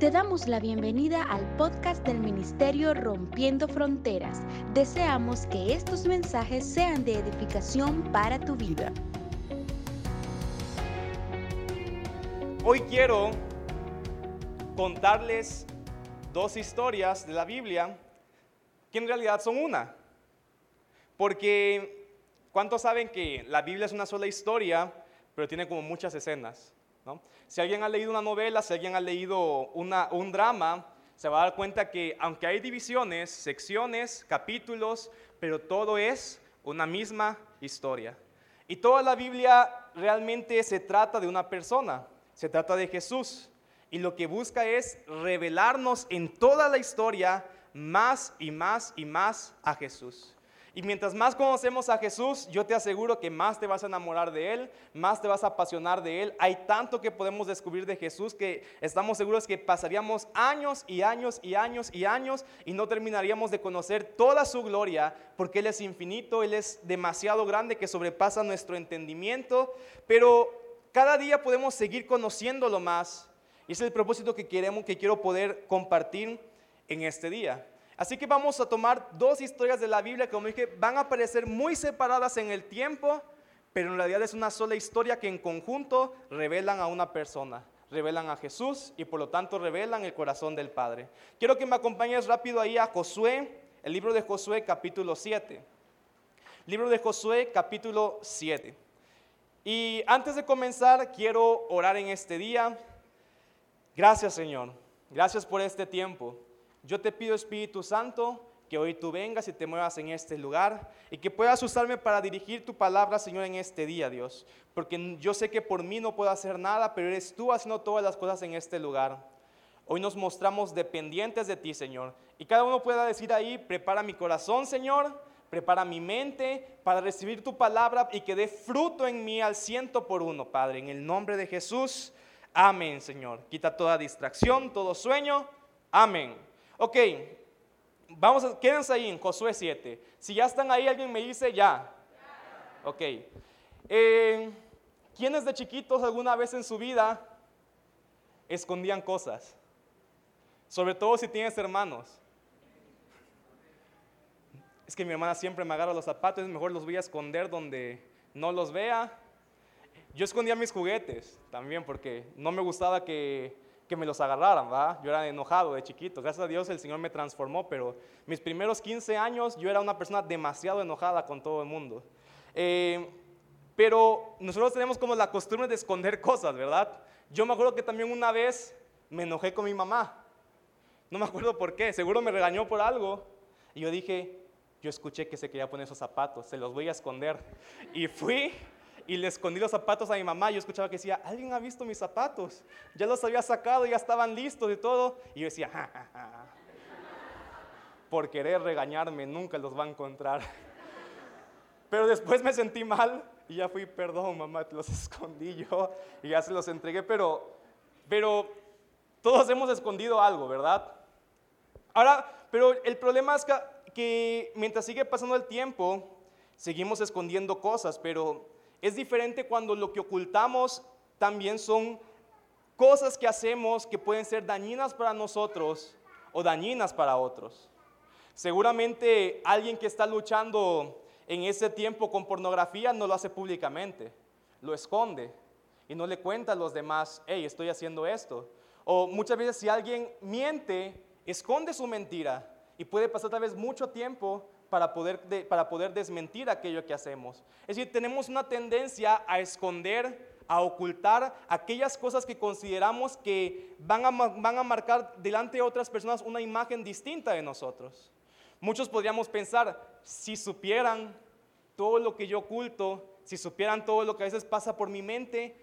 Te damos la bienvenida al podcast del Ministerio Rompiendo Fronteras. Deseamos que estos mensajes sean de edificación para tu vida. Hoy quiero contarles dos historias de la Biblia que en realidad son una. Porque, ¿cuántos saben que la Biblia es una sola historia, pero tiene como muchas escenas? Si alguien ha leído una novela, si alguien ha leído un drama, se va a dar cuenta que aunque hay divisiones, secciones, capítulos, pero todo es una misma historia. Y toda la Biblia realmente se trata de una persona, se trata de Jesús. Y lo que busca es revelarnos en toda la historia más y más y más a Jesús. Y mientras más conocemos a Jesús, yo te aseguro que más te vas a enamorar de Él, más te vas a apasionar de Él. Hay tanto que podemos descubrir de Jesús que estamos seguros que pasaríamos años y años y años y años y no terminaríamos de conocer toda su gloria, porque Él es infinito, Él es demasiado grande que sobrepasa nuestro entendimiento, pero cada día podemos seguir conociéndolo más. Y es el propósito que queremos, que quiero poder compartir en este día. Así que vamos a tomar dos historias de la Biblia que, como dije, van a parecer muy separadas en el tiempo, pero en realidad es una sola historia que en conjunto revelan a una persona, revelan a Jesús y por lo tanto revelan el corazón del Padre. Quiero que me acompañes rápido ahí a Josué, el libro de Josué capítulo 7. Libro de Josué capítulo 7. Y antes de comenzar, quiero orar en este día. Gracias Señor, gracias por este tiempo. Yo te pido, Espíritu Santo, que hoy tú vengas y te muevas en este lugar y que puedas usarme para dirigir tu palabra, Señor, en este día, Dios. Porque yo sé que por mí no puedo hacer nada, pero eres tú haciendo todas las cosas en este lugar. Hoy nos mostramos dependientes de ti, Señor. Y cada uno pueda decir ahí, prepara mi corazón, Señor, prepara mi mente para recibir tu palabra y que dé fruto en mí al ciento por uno, Padre. En el nombre de Jesús, amén, Señor. Quita toda distracción, todo sueño. Amén. Ok, vamos a, quédense ahí en Josué 7. Si ya están ahí, alguien me dice ya. Ok. Eh, ¿Quiénes de chiquitos alguna vez en su vida escondían cosas? Sobre todo si tienes hermanos. Es que mi hermana siempre me agarra los zapatos, mejor los voy a esconder donde no los vea. Yo escondía mis juguetes también porque no me gustaba que que me los agarraran, ¿verdad? Yo era enojado de chiquito. Gracias a Dios el Señor me transformó, pero mis primeros 15 años yo era una persona demasiado enojada con todo el mundo. Eh, pero nosotros tenemos como la costumbre de esconder cosas, ¿verdad? Yo me acuerdo que también una vez me enojé con mi mamá. No me acuerdo por qué, seguro me regañó por algo. Y yo dije, yo escuché que se quería poner esos zapatos, se los voy a esconder. Y fui y le escondí los zapatos a mi mamá. Yo escuchaba que decía, ¿alguien ha visto mis zapatos? Ya los había sacado, ya estaban listos y todo. Y yo decía, ja, ja, ja. por querer regañarme, nunca los va a encontrar. Pero después me sentí mal y ya fui, perdón mamá, te los escondí yo y ya se los entregué. Pero, pero todos hemos escondido algo, ¿verdad? Ahora, pero el problema es que, que mientras sigue pasando el tiempo, seguimos escondiendo cosas, pero es diferente cuando lo que ocultamos también son cosas que hacemos que pueden ser dañinas para nosotros o dañinas para otros. Seguramente alguien que está luchando en ese tiempo con pornografía no lo hace públicamente, lo esconde y no le cuenta a los demás, hey, estoy haciendo esto. O muchas veces si alguien miente, esconde su mentira y puede pasar tal vez mucho tiempo para poder, para poder desmentir aquello que hacemos. Es decir, tenemos una tendencia a esconder, a ocultar aquellas cosas que consideramos que van a, van a marcar delante de otras personas una imagen distinta de nosotros. Muchos podríamos pensar, si supieran todo lo que yo oculto, si supieran todo lo que a veces pasa por mi mente,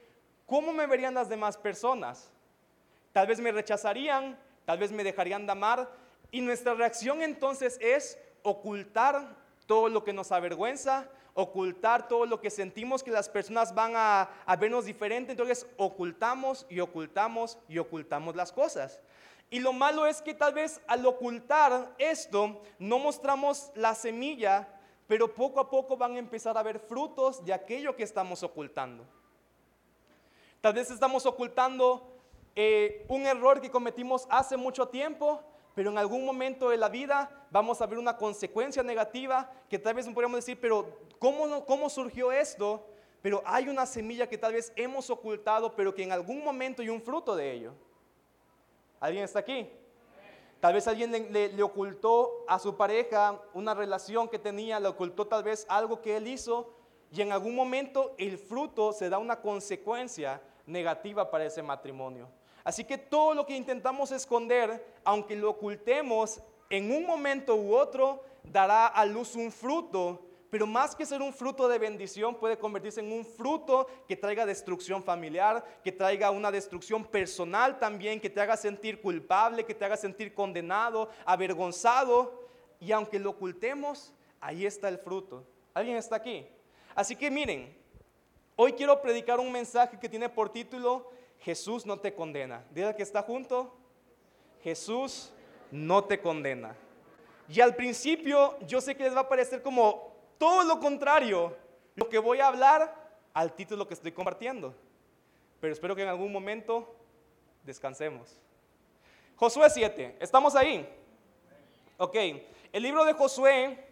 ¿cómo me verían las demás personas? Tal vez me rechazarían, tal vez me dejarían de amar. Y nuestra reacción entonces es ocultar todo lo que nos avergüenza, ocultar todo lo que sentimos que las personas van a, vernos diferente, entonces ocultamos y ocultamos y ocultamos las cosas. Y lo malo es que tal vez al ocultar esto no mostramos la semilla, pero poco a poco van a empezar a ver frutos de aquello que estamos ocultando. Tal vez estamos ocultando eh, un error que cometimos hace mucho tiempo, pero en algún momento de la vida vamos a ver una consecuencia negativa que tal vez podríamos decir, pero ¿cómo, ¿cómo surgió esto? Pero hay una semilla que tal vez hemos ocultado, pero que en algún momento hay un fruto de ello. ¿Alguien está aquí? Tal vez alguien le, ocultó a su pareja una relación que tenía, le ocultó tal vez algo que él hizo y en algún momento el fruto se da una consecuencia negativa para ese matrimonio. Así que todo lo que intentamos esconder, aunque lo ocultemos, en un momento u otro dará a luz un fruto pero más que ser un fruto de bendición, puede convertirse en un fruto que traiga destrucción familiar, que traiga una destrucción personal también, que te haga sentir culpable, que te haga sentir condenado, avergonzado. Y aunque lo ocultemos, ahí está el fruto. ¿Alguien está aquí? Así que miren, hoy quiero predicar un mensaje que tiene por título Jesús no te condena. Dile que está junto. Jesús no te condena. Y al principio yo sé que les va a parecer como todo lo contrario, lo que voy a hablar al título que estoy compartiendo. Pero espero que en algún momento descansemos. Josué 7, ¿estamos ahí? Ok, el libro de Josué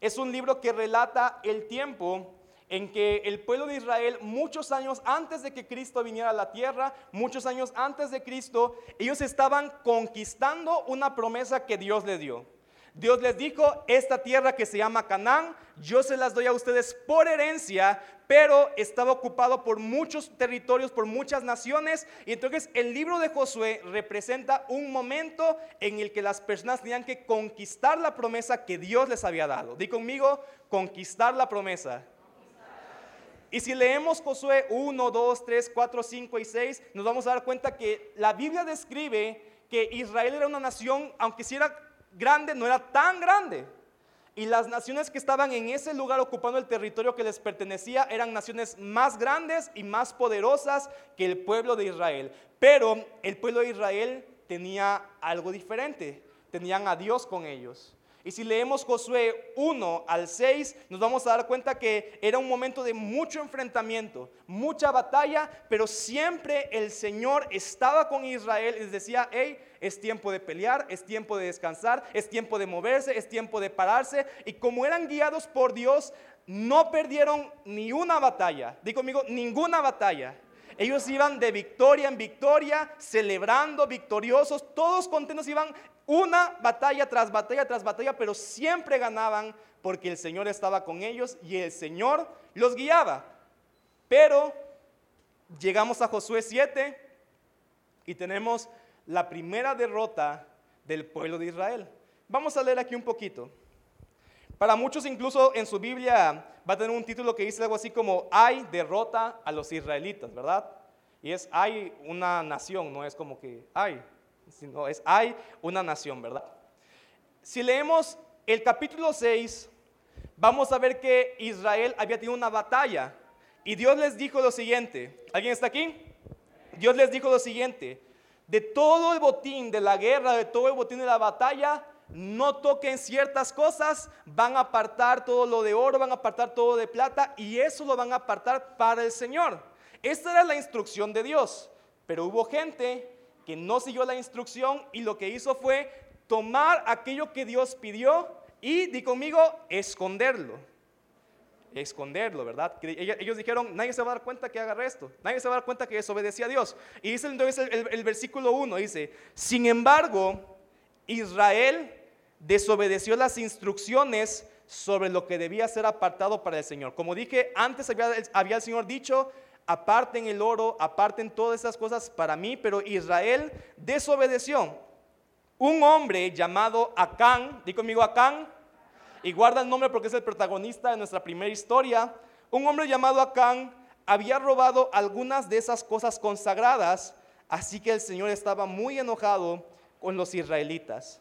es un libro que relata el tiempo en que el pueblo de Israel, muchos años antes de que Cristo viniera a la tierra, muchos años antes de Cristo, ellos estaban conquistando una promesa que Dios les dio. Dios les dijo, esta tierra que se llama Canaán, yo se las doy a ustedes por herencia, pero estaba ocupado por muchos territorios, por muchas naciones. Y entonces el libro de Josué representa un momento en el que las personas tenían que conquistar la promesa que Dios les había dado. Di conmigo, conquistar la promesa. Y si leemos Josué 1, 2, 3, 4, 5 y 6, nos vamos a dar cuenta que la Biblia describe que Israel era una nación, aunque si era grande, no era tan grande. Y las naciones que estaban en ese lugar ocupando el territorio que les pertenecía eran naciones más grandes y más poderosas que el pueblo de Israel. Pero el pueblo de Israel tenía algo diferente. Tenían a Dios con ellos. Y si leemos Josué 1 al 6, nos vamos a dar cuenta que era un momento de mucho enfrentamiento, mucha batalla, pero siempre el Señor estaba con Israel y les decía, hey, es tiempo de pelear, es tiempo de descansar, es tiempo de moverse, es tiempo de pararse. Y como eran guiados por Dios, no perdieron ni una batalla. Digo conmigo, ninguna batalla. Ellos iban de victoria en victoria, celebrando, victoriosos, todos contentos, iban una batalla tras batalla tras batalla, pero siempre ganaban porque el Señor estaba con ellos y el Señor los guiaba. Pero llegamos a Josué 7 y tenemos la primera derrota del pueblo de Israel. Vamos a leer aquí un poquito. Para muchos incluso en su Biblia va a tener un título que dice algo así como hay derrota a los israelitas, ¿verdad? Y es hay una nación, no es como que hay, sino es hay una nación, ¿verdad? Si leemos el capítulo 6, vamos a ver que Israel había tenido una batalla y Dios les dijo lo siguiente. ¿Alguien está aquí? Dios les dijo lo siguiente. De todo el botín de la guerra, de todo el botín de la batalla, no toquen ciertas cosas, van a apartar todo lo de oro, van a apartar todo de plata y eso lo van a apartar para el Señor. Esta era la instrucción de Dios, pero hubo gente que no siguió la instrucción y lo que hizo fue tomar aquello que Dios pidió y, di conmigo, esconderlo. Esconderlo, ¿verdad? Ellos dijeron, nadie se va a dar cuenta que haga esto, nadie se va a dar cuenta que desobedecía a Dios. Y dice entonces el, versículo 1, dice, sin embargo, Israel desobedeció las instrucciones sobre lo que debía ser apartado para el Señor. Como dije, antes había el Señor dicho, aparten el oro, aparten todas esas cosas para mí, pero Israel desobedeció. Un hombre llamado Acán, di conmigo Acán, y guarda el nombre porque es el protagonista de nuestra primera historia. Un hombre llamado Acán había robado algunas de esas cosas consagradas, así que el Señor estaba muy enojado con los israelitas.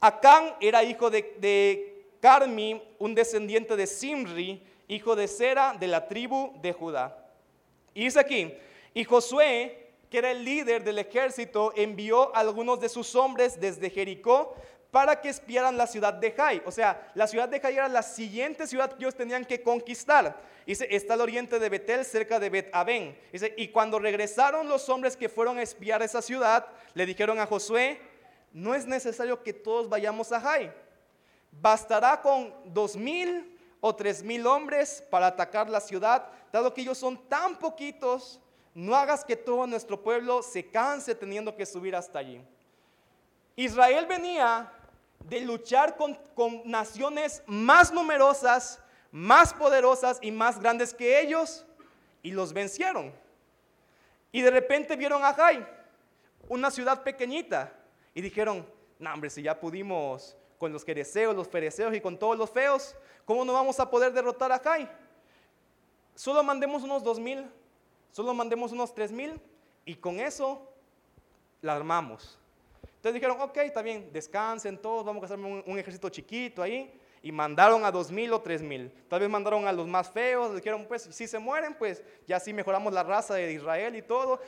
Acán era hijo de, de Carmi, un descendiente de Simri, hijo de Sera de la tribu de Judá. Y dice aquí, y Josué, que era el líder del ejército, envió a algunos de sus hombres desde Jericó para que espiaran la ciudad de Jai. O sea, la ciudad de Jai era la siguiente ciudad que ellos tenían que conquistar. Dice, está al oriente de Betel, cerca de Bet Aben. Dice, y cuando regresaron los hombres que fueron a espiar esa ciudad, le dijeron a Josué, no es necesario que todos vayamos a Jai. Bastará con dos mil o tres mil hombres para atacar la ciudad, dado que ellos son tan poquitos, no hagas que todo nuestro pueblo se canse teniendo que subir hasta allí. Israel venía de luchar con, naciones más numerosas, más poderosas y más grandes que ellos y los vencieron. Y de repente vieron a Jai, una ciudad pequeñita, y dijeron, no hombre, si ya pudimos con los quereceos, los fereceos y con todos los feos, ¿cómo no vamos a poder derrotar a Jai? Solo mandemos unos dos mil, solo mandemos unos tres mil y con eso la armamos. Entonces dijeron, ok, está bien, descansen todos, vamos a hacer un, ejército chiquito ahí. Y mandaron a dos mil o tres mil. Tal vez mandaron a los más feos, dijeron, pues si se mueren, pues ya sí mejoramos la raza de Israel y todo.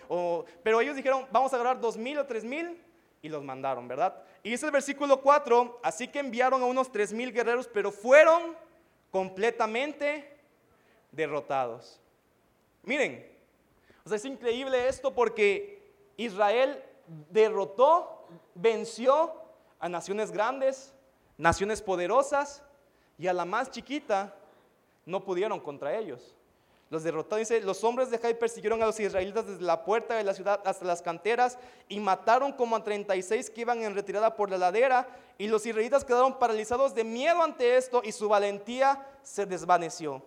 pero ellos dijeron, vamos a agarrar dos mil o tres mil y los mandaron, ¿verdad? Y dice el versículo 4, así que enviaron a unos tres mil guerreros, pero fueron completamente derrotados. Miren, o sea, es increíble esto porque Israel derrotó venció a naciones grandes, naciones poderosas, y a la más chiquita no pudieron contra ellos. Los derrotó, dice, los hombres de Jai persiguieron a los israelitas desde la puerta de la ciudad hasta las canteras y mataron como a 36 que iban en retirada por la ladera y los israelitas quedaron paralizados de miedo ante esto y su valentía se desvaneció.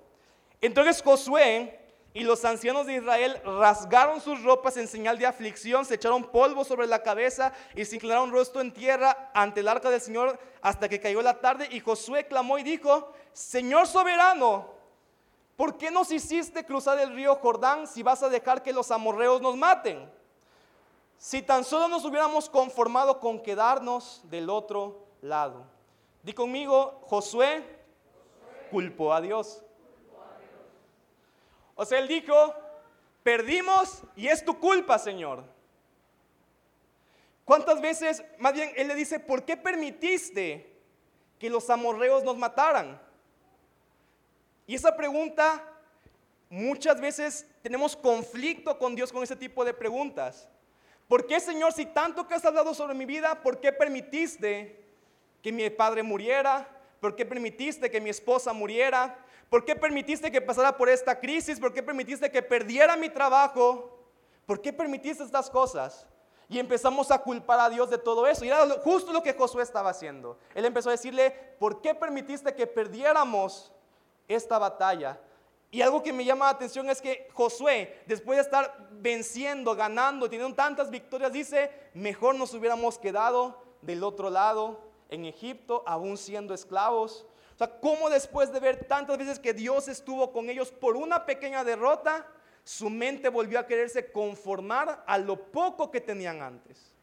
Entonces Josué y los ancianos de Israel rasgaron sus ropas en señal de aflicción, se echaron polvo sobre la cabeza y se inclinaron rostro en tierra ante el arca del Señor hasta que cayó la tarde. Y Josué clamó y dijo, Señor soberano, ¿por qué nos hiciste cruzar el río Jordán si vas a dejar que los amorreos nos maten? Si tan solo nos hubiéramos conformado con quedarnos del otro lado. Di conmigo, Josué culpó a Dios. O sea, él dijo, perdimos y es tu culpa, Señor. ¿Cuántas veces, más bien, él le dice, ¿por qué permitiste que los amorreos nos mataran? Y esa pregunta, muchas veces tenemos conflicto con Dios con ese tipo de preguntas. ¿Por qué, Señor, si tanto que has hablado sobre mi vida, por qué permitiste que mi padre muriera? ¿Por qué permitiste que mi esposa muriera? ¿Por qué permitiste que pasara por esta crisis? ¿Por qué permitiste que perdiera mi trabajo? ¿Por qué permitiste estas cosas? Y empezamos a culpar a Dios de todo eso. Y era justo lo que Josué estaba haciendo. Él empezó a decirle, ¿por qué permitiste que perdiéramos esta batalla? Y algo que me llama la atención es que Josué, después de estar venciendo, ganando, teniendo tantas victorias, dice, mejor nos hubiéramos quedado del otro lado, en Egipto, aún siendo esclavos. O sea, cómo después de ver tantas veces que Dios estuvo con ellos por una pequeña derrota, su mente volvió a quererse conformar a lo poco que tenían antes.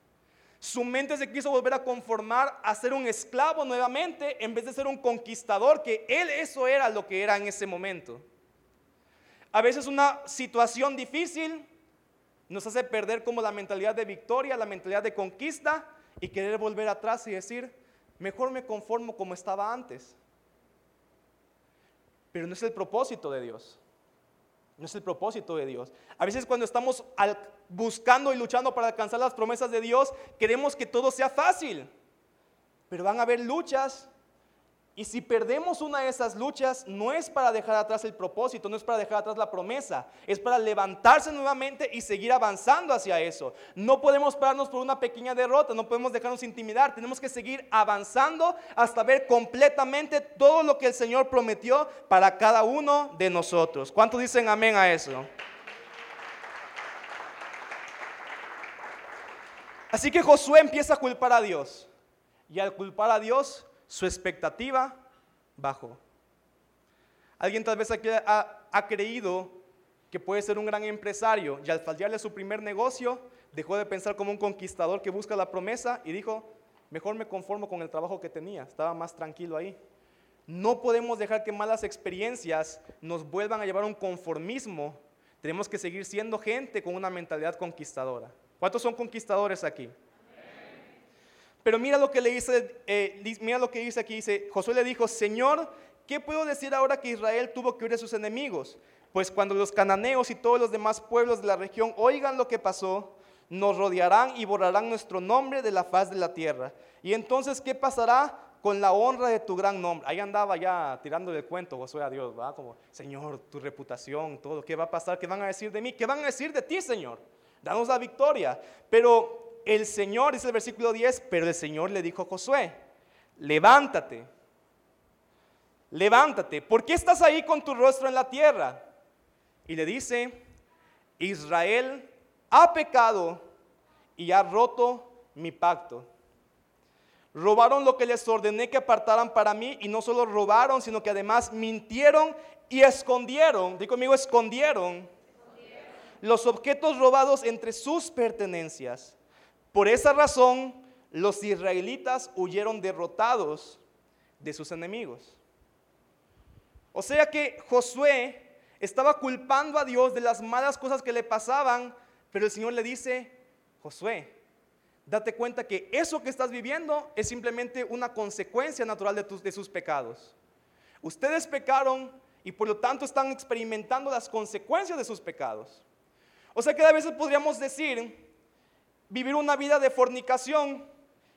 Su mente se quiso volver a conformar a ser un esclavo nuevamente en vez de ser un conquistador, que él eso era lo que era en ese momento. A veces una situación difícil nos hace perder como la mentalidad de victoria, la mentalidad de conquista y querer volver atrás y decir, mejor me conformo como estaba antes. Pero no es el propósito de Dios. No es el propósito de Dios. A veces cuando estamos buscando y luchando para alcanzar las promesas de Dios, queremos que todo sea fácil. Pero van a haber luchas y si perdemos una de esas luchas, no es para dejar atrás el propósito, no es para dejar atrás la promesa, es para levantarse nuevamente y seguir avanzando hacia eso. No podemos pararnos por una pequeña derrota, no podemos dejarnos intimidar, tenemos que seguir avanzando hasta ver completamente todo lo que el Señor prometió para cada uno de nosotros. ¿Cuántos dicen amén a eso? Así que Josué empieza a culpar a Dios. Y al culpar a Dios, su expectativa bajó. Alguien tal vez ha, ha creído que puede ser un gran empresario y al fallarle su primer negocio dejó de pensar como un conquistador que busca la promesa y dijo, mejor me conformo con el trabajo que tenía, estaba más tranquilo ahí. No podemos dejar que malas experiencias nos vuelvan a llevar a un conformismo. Tenemos que seguir siendo gente con una mentalidad conquistadora. ¿Cuántos son conquistadores aquí? Pero mira lo que le dice, eh, mira lo que dice aquí, dice, Josué le dijo, Señor, ¿qué puedo decir ahora que Israel tuvo que huir de sus enemigos? Pues cuando los cananeos y todos los demás pueblos de la región oigan lo que pasó, nos rodearán y borrarán nuestro nombre de la faz de la tierra. Y entonces, ¿qué pasará con la honra de tu gran nombre? Ahí andaba ya tirando el cuento Josué a Dios, ¿va? Como, Señor, tu reputación, todo, ¿qué va a pasar? ¿Qué van a decir de mí? ¿Qué van a decir de ti, Señor? Danos la victoria. Pero el Señor, dice el versículo 10, pero el Señor le dijo a Josué, levántate, levántate, ¿por qué estás ahí con tu rostro en la tierra? Y le dice, Israel ha pecado y ha roto mi pacto. Robaron lo que les ordené que apartaran para mí y no solo robaron, sino que además mintieron y escondieron, digo conmigo, escondieron los objetos robados entre sus pertenencias. Por esa razón, los israelitas huyeron derrotados de sus enemigos. O sea que Josué estaba culpando a Dios de las malas cosas que le pasaban, pero el Señor le dice, Josué, date cuenta que eso que estás viviendo es simplemente una consecuencia natural de, tus, sus pecados. Ustedes pecaron y por lo tanto están experimentando las consecuencias de sus pecados. O sea que a veces podríamos decir, vivir una vida de fornicación,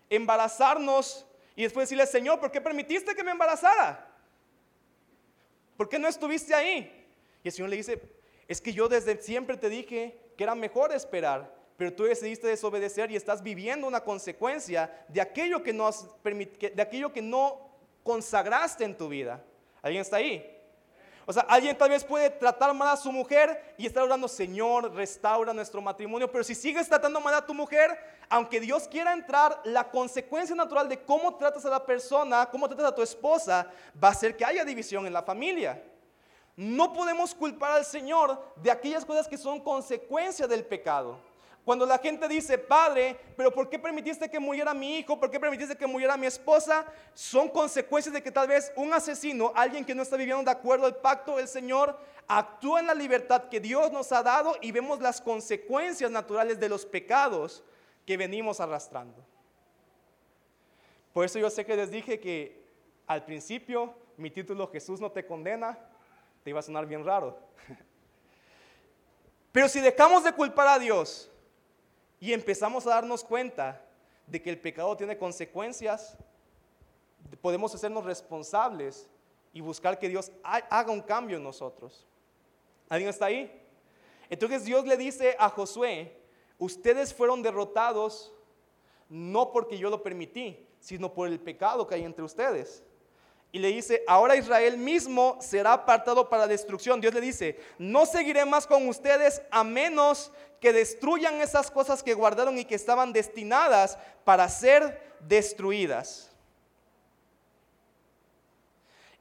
embarazarnos y después decirle, Señor, ¿por qué permitiste que me embarazara? ¿Por qué no estuviste ahí? Y el Señor le dice, es que yo desde siempre te dije que era mejor esperar, pero tú decidiste desobedecer y estás viviendo una consecuencia de aquello que no, de aquello que no consagraste en tu vida. ¿Alguien está ahí? O sea, alguien tal vez puede tratar mal a su mujer y estar orando, Señor, restaura nuestro matrimonio. Pero si sigues tratando mal a tu mujer, aunque Dios quiera entrar, la consecuencia natural de cómo tratas a la persona, cómo tratas a tu esposa, va a ser que haya división en la familia. No podemos culpar al Señor de aquellas cosas que son consecuencia del pecado. Cuando la gente dice, Padre, pero ¿por qué permitiste que muriera mi hijo? ¿Por qué permitiste que muriera mi esposa? Son consecuencias de que tal vez un asesino, alguien que no está viviendo de acuerdo al pacto del Señor, actúa en la libertad que Dios nos ha dado y vemos las consecuencias naturales de los pecados que venimos arrastrando. Por eso yo sé que les dije que al principio mi título Jesús no te condena, te iba a sonar bien raro. Pero si dejamos de culpar a Dios, y empezamos a darnos cuenta de que el pecado tiene consecuencias, podemos hacernos responsables y buscar que Dios haga un cambio en nosotros. ¿Alguien está ahí? Entonces Dios le dice a Josué, ustedes fueron derrotados no porque yo lo permití, sino por el pecado que hay entre ustedes. Y le dice, ahora Israel mismo será apartado para destrucción. Dios le dice, no seguiré más con ustedes a menos que destruyan esas cosas que guardaron y que estaban destinadas para ser destruidas.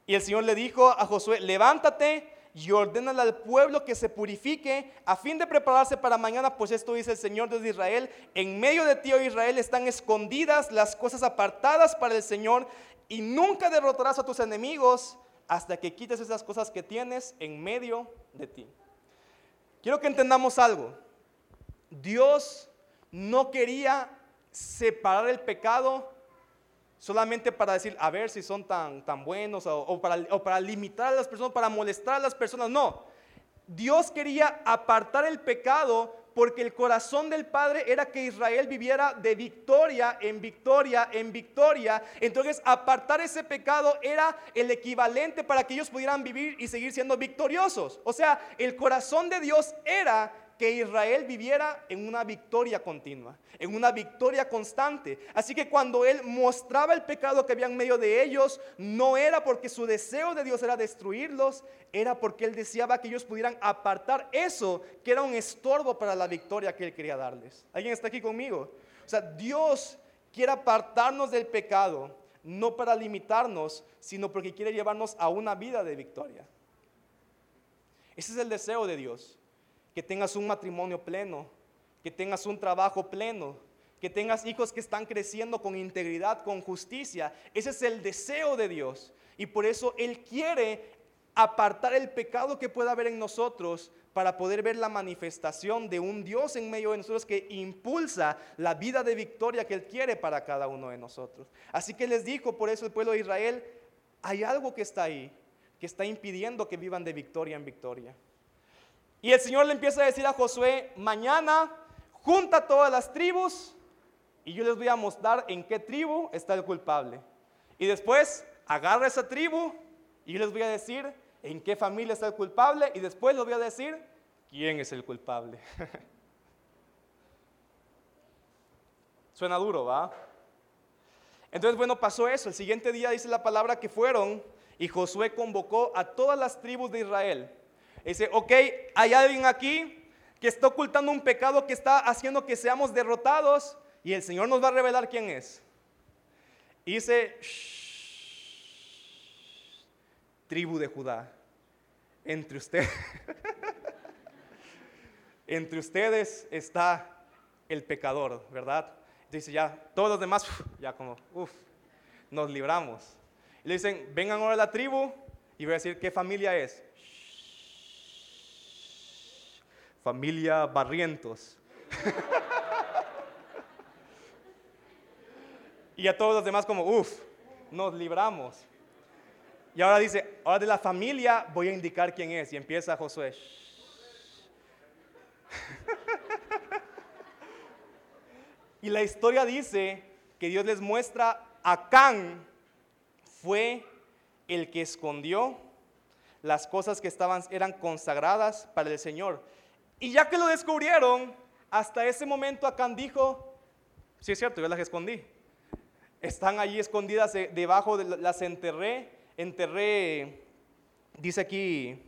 Y el Señor le dijo a Josué, levántate y ordénale al pueblo que se purifique a fin de prepararse para mañana, pues esto dice el Señor de Israel, en medio de ti, oh Israel, están escondidas las cosas apartadas para el Señor y nunca derrotarás a tus enemigos hasta que quites esas cosas que tienes en medio de ti. Quiero que entendamos algo. Dios no quería separar el pecado solamente para decir, a ver si son tan, tan buenos o, para, o para limitar a las personas, para molestar a las personas. No, Dios quería apartar el pecado porque el corazón del Padre era que Israel viviera de victoria en victoria en victoria. Entonces apartar ese pecado era el equivalente para que ellos pudieran vivir y seguir siendo victoriosos. O sea, el corazón de Dios era que Israel viviera en una victoria continua, en una victoria constante. Así que cuando Él mostraba el pecado que había en medio de ellos, no era porque su deseo de Dios era destruirlos, era porque Él deseaba que ellos pudieran apartar eso que era un estorbo para la victoria que Él quería darles. ¿Alguien está aquí conmigo? O sea, Dios quiere apartarnos del pecado, no para limitarnos, sino porque quiere llevarnos a una vida de victoria. Ese es el deseo de Dios que tengas un matrimonio pleno, que tengas un trabajo pleno, que tengas hijos que están creciendo con integridad, con justicia. Ese es el deseo de Dios. Y por eso Él quiere apartar el pecado que pueda haber en nosotros para poder ver la manifestación de un Dios en medio de nosotros que impulsa la vida de victoria que Él quiere para cada uno de nosotros. Así que les dijo por eso el pueblo de Israel, hay algo que está ahí, que está impidiendo que vivan de victoria en victoria. Y el Señor le empieza a decir a Josué, mañana junta todas las tribus y yo les voy a mostrar en qué tribu está el culpable. Y después agarra esa tribu y yo les voy a decir en qué familia está el culpable y después les voy a decir quién es el culpable. Suena duro, ¿va? Entonces, bueno, pasó eso. El siguiente día dice la palabra que fueron y Josué convocó a todas las tribus de Israel. Dice, ok, hay alguien aquí que está ocultando un pecado que está haciendo que seamos derrotados y el Señor nos va a revelar quién es. Y dice, tribu de Judá, entre ustedes, entre ustedes está el pecador, ¿verdad? Dice ya, todos los demás, ya como, uff, nos libramos. Y le dicen, vengan ahora a la tribu y voy a decir qué familia es. Familia Barrientos. y a todos los demás como, uff, nos libramos. Y ahora dice, ahora de la familia voy a indicar quién es. Y empieza Josué. y la historia dice que Dios les muestra a Can fue el que escondió las cosas que estaban, eran consagradas para el Señor. Y ya que lo descubrieron, hasta ese momento Acán dijo, sí es cierto, yo las escondí. Están allí escondidas debajo, de, las enterré enterré, dice aquí,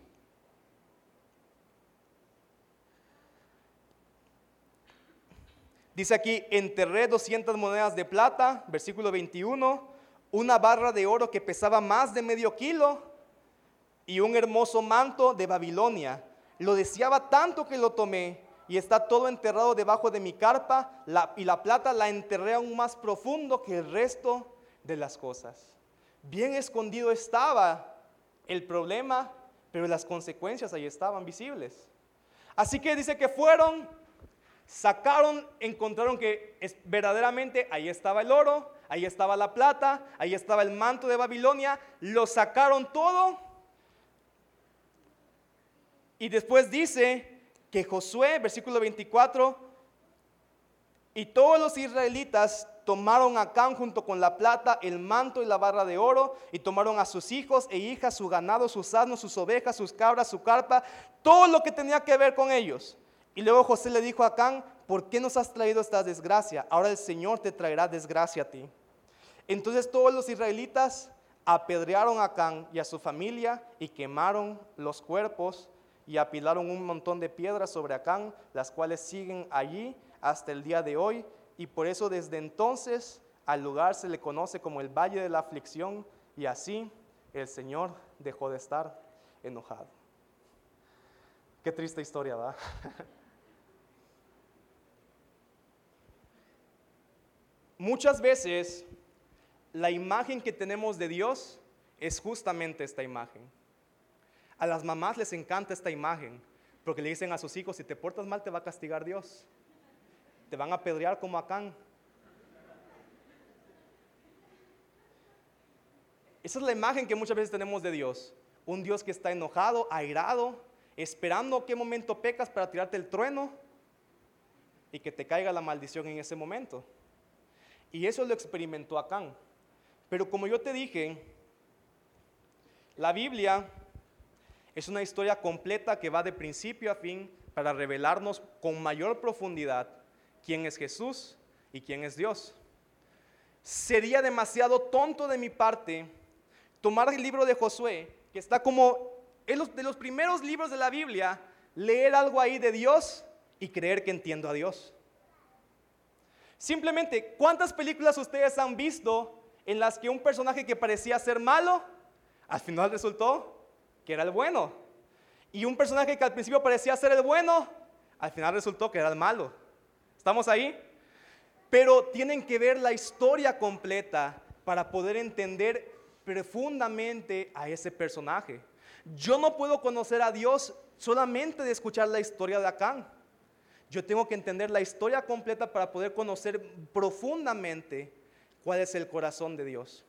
dice aquí, enterré 200 monedas de plata, versículo 21, una barra de oro que pesaba más de medio kilo y un hermoso manto de Babilonia. Lo deseaba tanto que lo tomé y está todo enterrado debajo de mi carpa y la plata la enterré aún más profundo que el resto de las cosas. Bien escondido estaba el problema, pero las consecuencias ahí estaban visibles. Así que dice que fueron, sacaron, encontraron que verdaderamente ahí estaba el oro, ahí estaba la plata, ahí estaba el manto de Babilonia, lo sacaron todo. Y después dice que Josué, versículo 24, y todos los israelitas tomaron a Can junto con la plata, el manto y la barra de oro, y tomaron a sus hijos e hijas, su ganado, sus asnos, sus ovejas, sus cabras, su carpa, todo lo que tenía que ver con ellos. Y luego José le dijo a Can, ¿por qué nos has traído esta desgracia? Ahora el Señor te traerá desgracia a ti. Entonces todos los israelitas apedrearon a Can y a su familia y quemaron los cuerpos y apilaron un montón de piedras sobre Acán, las cuales siguen allí hasta el día de hoy y por eso desde entonces al lugar se le conoce como el Valle de la Aflicción y así el Señor dejó de estar enojado. Qué triste historia, ¿verdad? Muchas veces la imagen que tenemos de Dios es justamente esta imagen. A las mamás les encanta esta imagen porque le dicen a sus hijos, si te portas mal te va a castigar Dios te van a apedrear como Acán. Esa es la imagen que muchas veces tenemos de Dios. Un Dios que está enojado, airado, esperando qué momento pecas para tirarte el trueno y que te caiga la maldición en ese momento. Y eso lo experimentó Acán. Pero como yo te dije, la Biblia es una historia completa que va de principio a fin para revelarnos con mayor profundidad quién es Jesús y quién es Dios. Sería demasiado tonto de mi parte tomar el libro de Josué, que está como de los primeros libros de la Biblia, leer algo ahí de Dios y creer que entiendo a Dios. Simplemente, ¿cuántas películas ustedes han visto en las que un personaje que parecía ser malo, al final resultó que era el bueno? Y un personaje que al principio parecía ser el bueno, al final resultó que era el malo. ¿Estamos ahí? Pero tienen que ver la historia completa para poder entender profundamente a ese personaje. Yo no puedo conocer a Dios solamente de escuchar la historia de Acán. Yo tengo que entender la historia completa para poder conocer profundamente cuál es el corazón de Dios.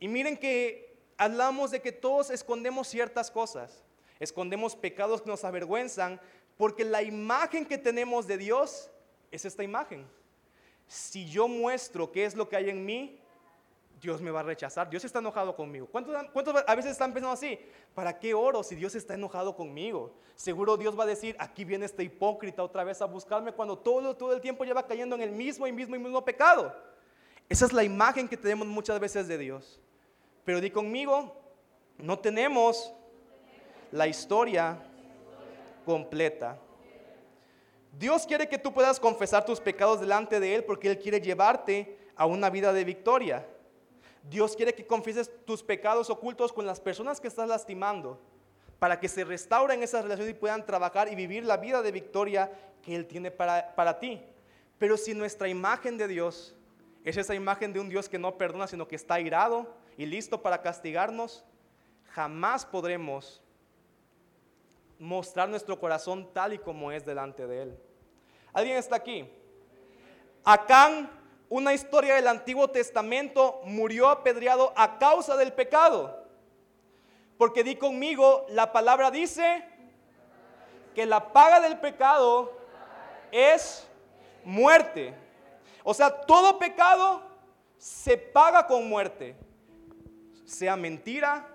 Y miren que hablamos de que todos escondemos ciertas cosas, escondemos pecados que nos avergüenzan, porque la imagen que tenemos de Dios es esta imagen. Si yo muestro qué es lo que hay en mí, Dios me va a rechazar. Dios está enojado conmigo. ¿Cuántos, a veces están pensando así? ¿Para qué oro si Dios está enojado conmigo? Seguro Dios va a decir, aquí viene este hipócrita otra vez a buscarme cuando todo, todo el tiempo lleva cayendo en el mismo y mismo y mismo pecado. Esa es la imagen que tenemos muchas veces de Dios. Pero di conmigo, no tenemos la historia completa. Dios quiere que tú puedas confesar tus pecados delante de Él porque Él quiere llevarte a una vida de victoria. Dios quiere que confieses tus pecados ocultos con las personas que estás lastimando para que se restauren esas relaciones y puedan trabajar y vivir la vida de victoria que Él tiene para, para ti. Pero si nuestra imagen de Dios es esa imagen de un Dios que no perdona, sino que está irado y listo para castigarnos, jamás podremos mostrar nuestro corazón tal y como es delante de Él. ¿Alguien está aquí? Acán una historia del Antiguo Testamento, murió apedreado a causa del pecado. Porque di conmigo, la palabra dice que la paga del pecado es muerte. O sea, todo pecado se paga con muerte. Sea mentira,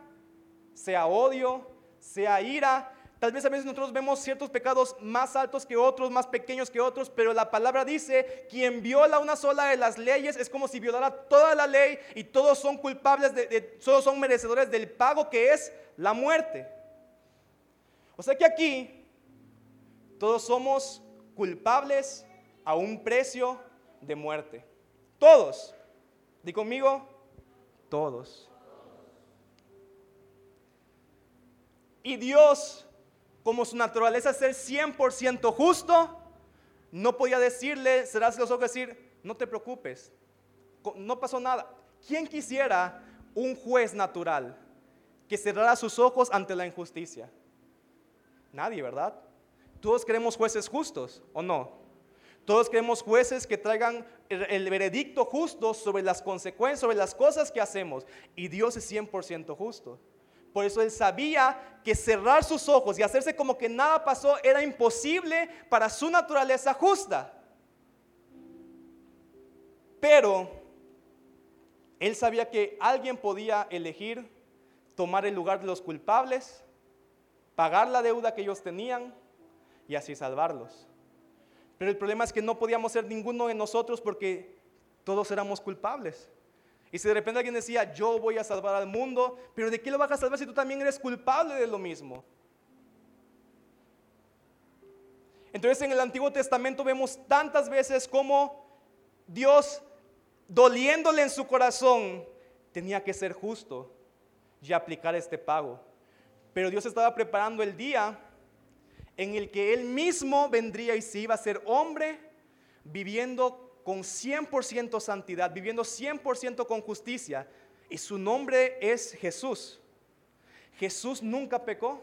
sea odio, sea ira, Tal vez a veces nosotros vemos ciertos pecados más altos que otros, más pequeños que otros, pero la palabra dice, quien viola una sola de las leyes es como si violara toda la ley y todos son culpables, de, todos son merecedores del pago que es la muerte. O sea que aquí todos somos culpables a un precio de muerte. Todos. Di conmigo, todos. Y Dios como su naturaleza es ser 100% justo, no podía decirle, serás los ojos decir, no te preocupes, no pasó nada. ¿Quién quisiera un juez natural que cerrara sus ojos ante la injusticia? Nadie, ¿verdad? Todos queremos jueces justos, ¿o no? Todos queremos jueces que traigan el, veredicto justo sobre las consecuencias, sobre las cosas que hacemos. Y Dios es 100% justo. Por eso él sabía que cerrar sus ojos y hacerse como que nada pasó era imposible para su naturaleza justa. Pero él sabía que alguien podía elegir tomar el lugar de los culpables, pagar la deuda que ellos tenían y así salvarlos. Pero el problema es que no podíamos ser ninguno de nosotros porque todos éramos culpables. Y si de repente alguien decía, yo voy a salvar al mundo, pero ¿de qué lo vas a salvar si tú también eres culpable de lo mismo? Entonces en el Antiguo Testamento vemos tantas veces como Dios, doliéndole en su corazón, tenía que ser justo y aplicar este pago. Pero Dios estaba preparando el día en el que Él mismo vendría y se iba a ser hombre viviendo con 100% santidad, viviendo 100% con justicia. Y su nombre es Jesús. Jesús nunca pecó.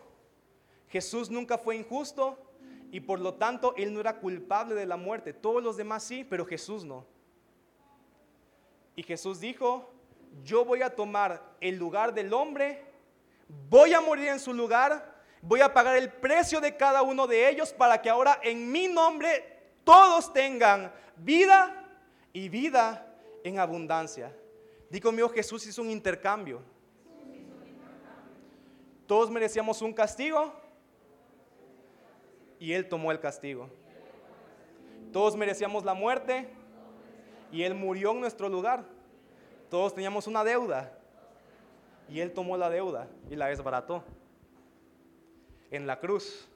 Jesús nunca fue injusto. Y por lo tanto, Él no era culpable de la muerte. Todos los demás sí, pero Jesús no. Y Jesús dijo, yo voy a tomar el lugar del hombre, voy a morir en su lugar, voy a pagar el precio de cada uno de ellos para que ahora en mi nombre todos tengan vida y vida en abundancia. Digo mío, Jesús hizo un intercambio. Todos merecíamos un castigo y Él tomó el castigo. Todos merecíamos la muerte y Él murió en nuestro lugar. Todos teníamos una deuda y Él tomó la deuda y la desbarató en la cruz.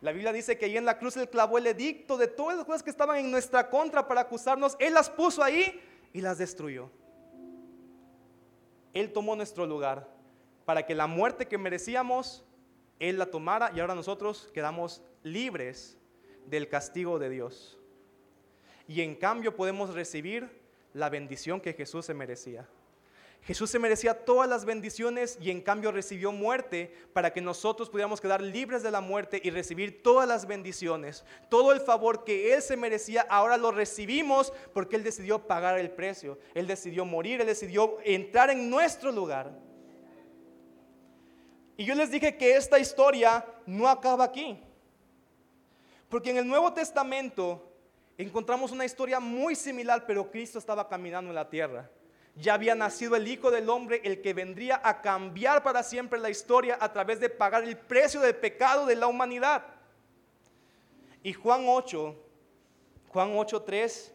La Biblia dice que ahí en la cruz Él clavó el edicto de todas las cosas que estaban en nuestra contra para acusarnos. Él las puso ahí y las destruyó. Él tomó nuestro lugar para que la muerte que merecíamos, Él la tomara y ahora nosotros quedamos libres del castigo de Dios. Y en cambio podemos recibir la bendición que Jesús se merecía. Jesús se merecía todas las bendiciones y en cambio recibió muerte para que nosotros pudiéramos quedar libres de la muerte y recibir todas las bendiciones. Todo el favor que Él se merecía ahora lo recibimos porque Él decidió pagar el precio. Él decidió morir, Él decidió entrar en nuestro lugar. Y yo les dije que esta historia no acaba aquí. Porque en el Nuevo Testamento encontramos una historia muy similar, pero Cristo estaba caminando en la tierra ya había nacido el Hijo del Hombre, el que vendría a cambiar para siempre la historia a través de pagar el precio del pecado de la humanidad. Y Juan 8, Juan 8:3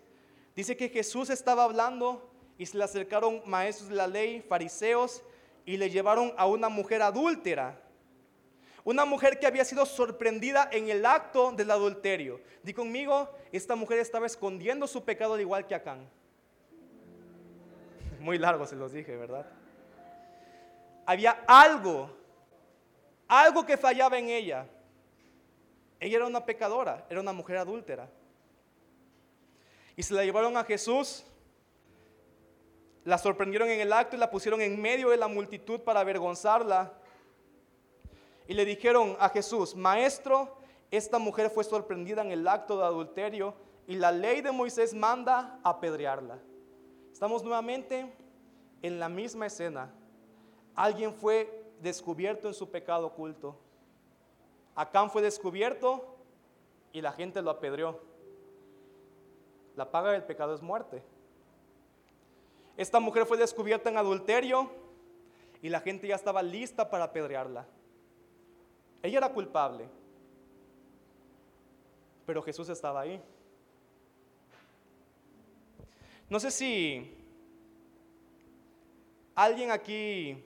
dice que Jesús estaba hablando y se le acercaron maestros de la ley, fariseos, y le llevaron a una mujer adúltera. Una mujer que había sido sorprendida en el acto del adulterio. Di conmigo, esta mujer estaba escondiendo su pecado al igual que Acán. Muy largo se los dije, ¿verdad? Había algo, algo que fallaba en ella. Ella era una pecadora, era una mujer adúltera. Y se la llevaron a Jesús, la sorprendieron en el acto y la pusieron en medio de la multitud para avergonzarla. Y le dijeron a Jesús, maestro, esta mujer fue sorprendida en el acto de adulterio y la ley de Moisés manda apedrearla. Estamos nuevamente en la misma escena. Alguien fue descubierto en su pecado oculto. Acán fue descubierto y la gente lo apedreó. La paga del pecado es muerte. Esta mujer fue descubierta en adulterio y la gente ya estaba lista para apedrearla. Ella era culpable, pero Jesús estaba ahí. No sé si alguien aquí,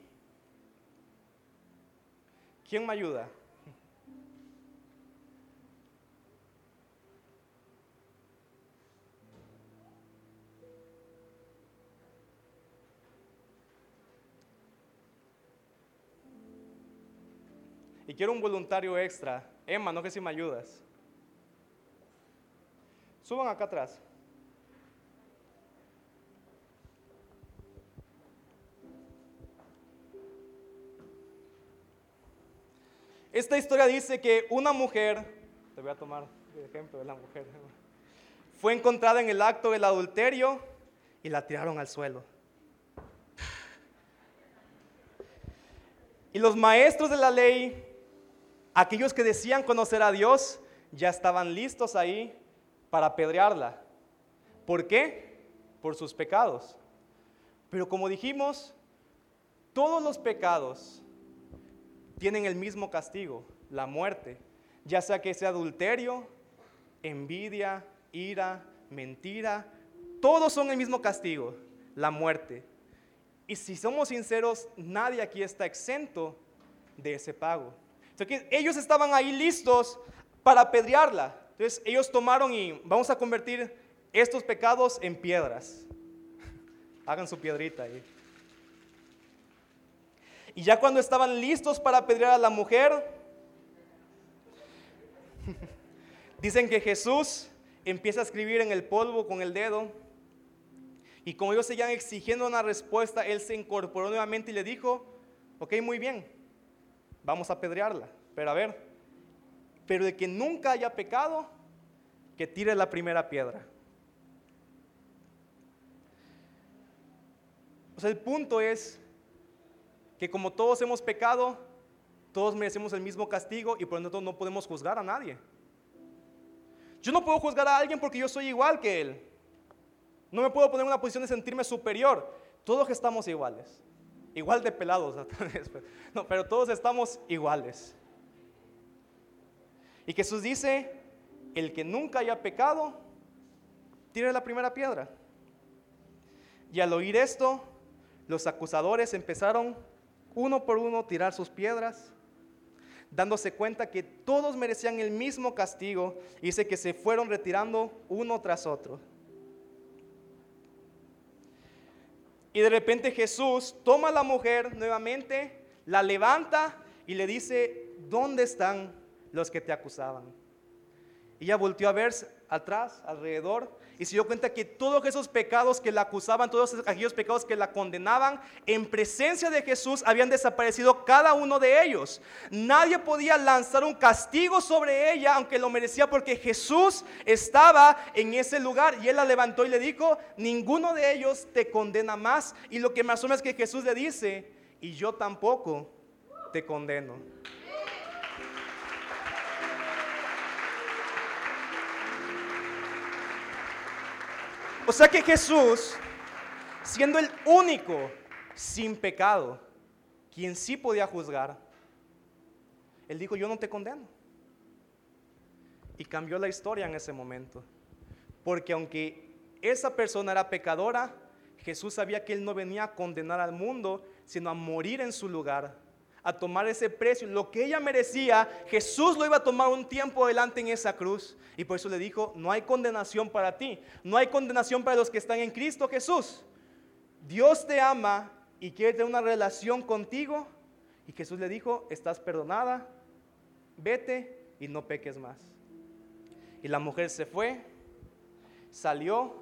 ¿quién me ayuda? Y quiero un voluntario extra. Emma, no que si me ayudas. Suban acá atrás. Esta historia dice que una mujer, te voy a tomar el ejemplo de la mujer, fue encontrada en el acto del adulterio y la tiraron al suelo. Y los maestros de la ley, aquellos que decían conocer a Dios, ya estaban listos ahí para apedrearla. ¿Por qué? Por sus pecados. Pero como dijimos, todos los pecados tienen el mismo castigo, la muerte, ya sea que sea adulterio, envidia, ira, mentira, todos son el mismo castigo, la muerte. Y si somos sinceros, nadie aquí está exento de ese pago. Entonces, ellos estaban ahí listos para apedrearla. Entonces ellos tomaron y vamos a convertir estos pecados en piedras. Hagan su piedrita ahí. Y ya cuando estaban listos para apedrear a la mujer, dicen que Jesús empieza a escribir en el polvo con el dedo. Y como ellos seguían exigiendo una respuesta, él se incorporó nuevamente y le dijo, ok, muy bien, vamos a apedrearla. Pero a ver, pero de que nunca haya pecado, que tire la primera piedra. O sea, el punto es que como todos hemos pecado, todos merecemos el mismo castigo y por lo tanto no podemos juzgar a nadie. Yo no puedo juzgar a alguien porque yo soy igual que él. No me puedo poner en una posición de sentirme superior. Todos estamos iguales. Igual de pelados. No, pero todos estamos iguales. Y Jesús dice, el que nunca haya pecado, tire la primera piedra. Y al oír esto, los acusadores empezaron uno por uno tirar sus piedras, dándose cuenta que todos merecían el mismo castigo, dice que se fueron retirando uno tras otro. Y de repente Jesús toma a la mujer nuevamente, la levanta y le dice, ¿dónde están los que te acusaban? Y ella volteó a ver atrás, alrededor, y se dio cuenta que todos esos pecados que la acusaban, todos aquellos pecados que la condenaban, en presencia de Jesús habían desaparecido cada uno de ellos. Nadie podía lanzar un castigo sobre ella, aunque lo merecía, porque Jesús estaba en ese lugar. Y él la levantó y le dijo, ninguno de ellos te condena más. Y lo que me asombra es que Jesús le dice, y yo tampoco te condeno. O sea que Jesús, siendo el único sin pecado, quien sí podía juzgar, él dijo, yo no te condeno. Y cambió la historia en ese momento. Porque aunque esa persona era pecadora, Jesús sabía que él no venía a condenar al mundo, sino a morir en su lugar a tomar ese precio. Lo que ella merecía, Jesús lo iba a tomar un tiempo adelante en esa cruz. Y por eso le dijo, no hay condenación para ti, no hay condenación para los que están en Cristo Jesús. Dios te ama y quiere tener una relación contigo. Y Jesús le dijo, estás perdonada, vete y no peques más. Y la mujer se fue, salió,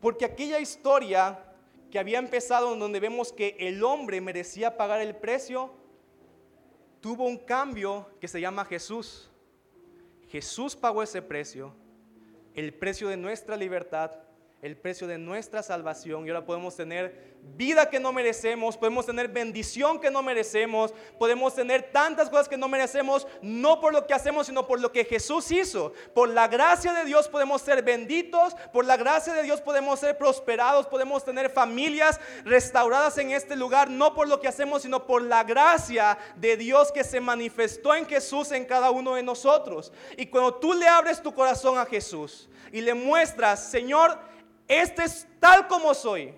porque aquella historia que había empezado donde vemos que el hombre merecía pagar el precio, tuvo un cambio que se llama Jesús. Jesús pagó ese precio, el precio de nuestra libertad, el precio de nuestra salvación y ahora podemos tener vida que no merecemos, podemos tener bendición que no merecemos, podemos tener tantas cosas que no merecemos, no por lo que hacemos, sino por lo que Jesús hizo. Por la gracia de Dios podemos ser benditos, por la gracia de Dios podemos ser prosperados, podemos tener familias restauradas en este lugar, no por lo que hacemos, sino por la gracia de Dios que se manifestó en Jesús en cada uno de nosotros. Y cuando tú le abres tu corazón a Jesús y le muestras, Señor, este es tal como soy.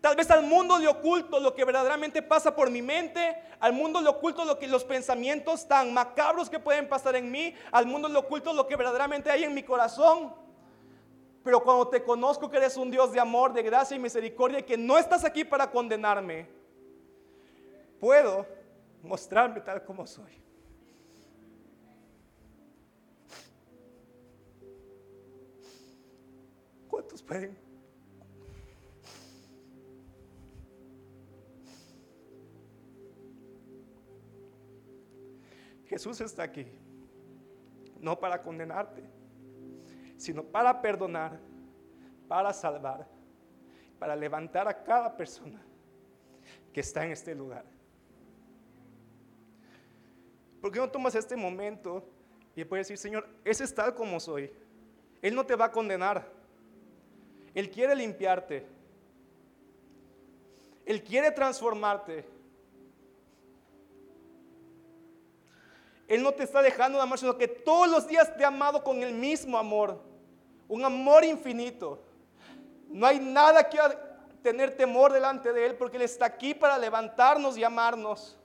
Tal vez al mundo le oculto lo que verdaderamente pasa por mi mente, al mundo le oculto lo que los pensamientos tan macabros que pueden pasar en mí, al mundo le oculto lo que verdaderamente hay en mi corazón. Pero cuando te conozco que eres un Dios de amor, de gracia y misericordia y que no estás aquí para condenarme, puedo mostrarme tal como soy. ¿Cuántos pueden? Jesús está aquí, no para condenarte, sino para perdonar, para salvar, para levantar a cada persona que está en este lugar. ¿Por qué no tomas este momento y puedes decir, Señor, ese es tal como soy? Él no te va a condenar. Él quiere limpiarte. Él quiere transformarte. Él no te está dejando de amar, sino que todos los días te ha amado con el mismo amor. Un amor infinito. No hay nada que tener temor delante de Él porque Él está aquí para levantarnos y amarnos.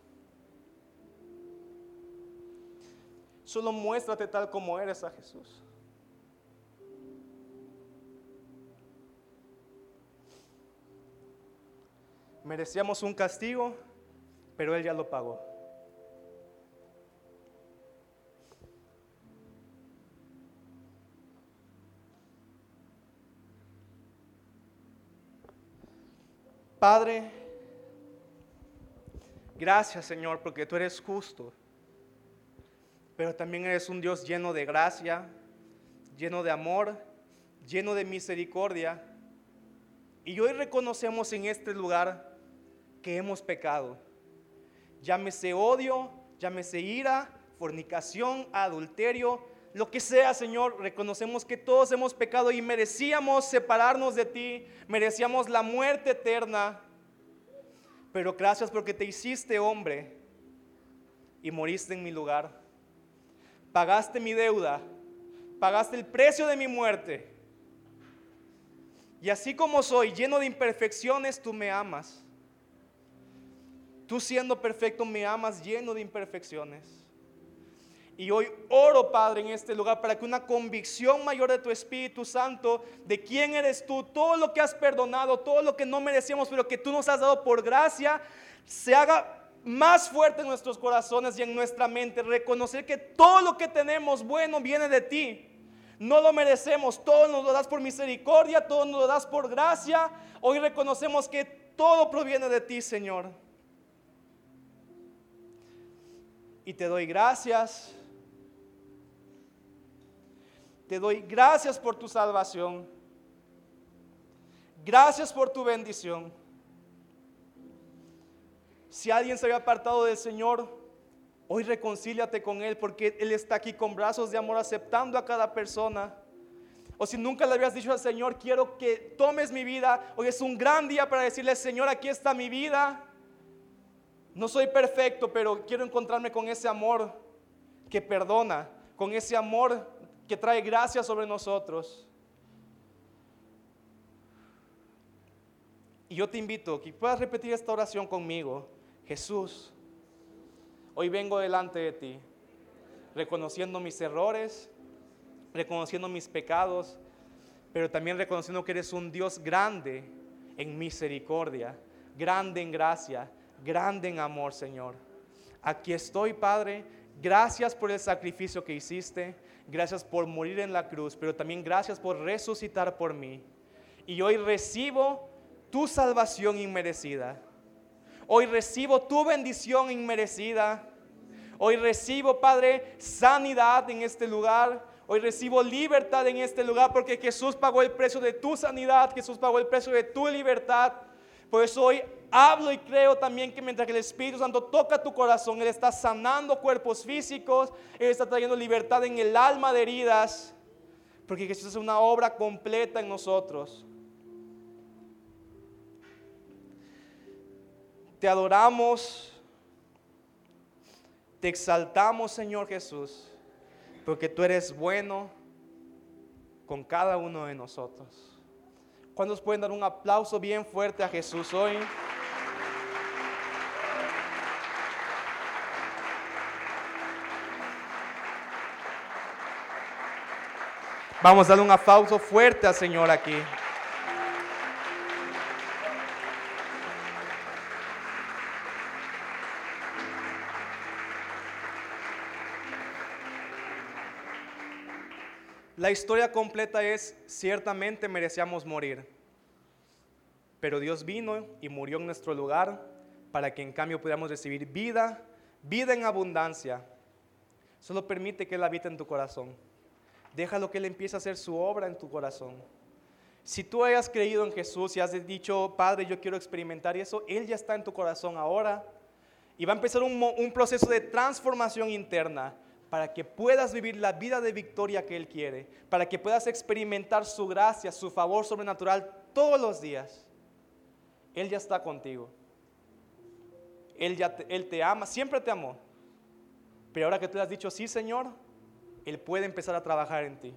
Solo muéstrate tal como eres a Jesús. Merecíamos un castigo, pero Él ya lo pagó. Padre, gracias Señor, porque tú eres justo, pero también eres un Dios lleno de gracia, lleno de amor, lleno de misericordia. Y hoy reconocemos en este lugar que hemos pecado. Llámese odio, llámese ira, fornicación, adulterio, lo que sea, Señor, reconocemos que todos hemos pecado y merecíamos separarnos de ti, merecíamos la muerte eterna. Pero gracias porque te hiciste hombre y moriste en mi lugar. Pagaste mi deuda, pagaste el precio de mi muerte. Y así como soy, lleno de imperfecciones, tú me amas. Tú siendo perfecto me amas lleno de imperfecciones. Y hoy oro, Padre, en este lugar para que una convicción mayor de tu Espíritu Santo, de quién eres tú, todo lo que has perdonado, todo lo que no merecíamos, pero que tú nos has dado por gracia, se haga más fuerte en nuestros corazones y en nuestra mente, reconocer que todo lo que tenemos bueno viene de ti. No lo merecemos, todo nos lo das por misericordia, todo nos lo das por gracia. Hoy reconocemos que todo proviene de ti, Señor. Y te doy gracias. Te doy gracias por tu salvación. Gracias por tu bendición. Si alguien se había apartado del Señor, hoy reconcíliate con Él porque Él está aquí con brazos de amor aceptando a cada persona. O si nunca le habías dicho al Señor, quiero que tomes mi vida, hoy es un gran día para decirle, Señor, aquí está mi vida. No soy perfecto, pero quiero encontrarme con ese amor que perdona, con ese amor que trae gracia sobre nosotros. Y yo te invito que puedas repetir esta oración conmigo. Jesús, hoy vengo delante de ti, reconociendo mis errores, reconociendo mis pecados, pero también reconociendo que eres un Dios grande en misericordia, grande en gracia, grande en amor, Señor. Aquí estoy, Padre. Gracias por el sacrificio que hiciste. Gracias por morir en la cruz, pero también gracias por resucitar por mí. Y hoy recibo tu salvación inmerecida. Hoy recibo tu bendición inmerecida. Hoy recibo, Padre, sanidad en este lugar. Hoy recibo libertad en este lugar porque Jesús pagó el precio de tu sanidad, Jesús pagó el precio de tu libertad. Por eso hoy hablo y creo también que mientras el Espíritu Santo toca tu corazón, Él está sanando cuerpos físicos, Él está trayendo libertad en el alma de heridas, porque Jesús es una obra completa en nosotros. Te adoramos, te exaltamos, Señor Jesús, porque tú eres bueno con cada uno de nosotros. ¿Cuántos pueden dar un aplauso bien fuerte a Jesús hoy? Vamos a darle un aplauso fuerte al Señor aquí. La historia completa es, ciertamente merecíamos morir, pero Dios vino y murió en nuestro lugar para que en cambio pudiéramos recibir vida, vida en abundancia. Solo permite que Él habite en tu corazón. Déjalo que Él empiece a hacer su obra en tu corazón. Si tú hayas creído en Jesús y has dicho, Padre, yo quiero experimentar eso, Él ya está en tu corazón ahora. Y va a empezar un, proceso de transformación interna para que puedas vivir la vida de victoria que Él quiere, para que puedas experimentar su gracia, su favor sobrenatural todos los días. Él ya está contigo. Él, ya te, él te ama, siempre te amó. Pero ahora que tú le has dicho sí, Señor, Él puede empezar a trabajar en ti.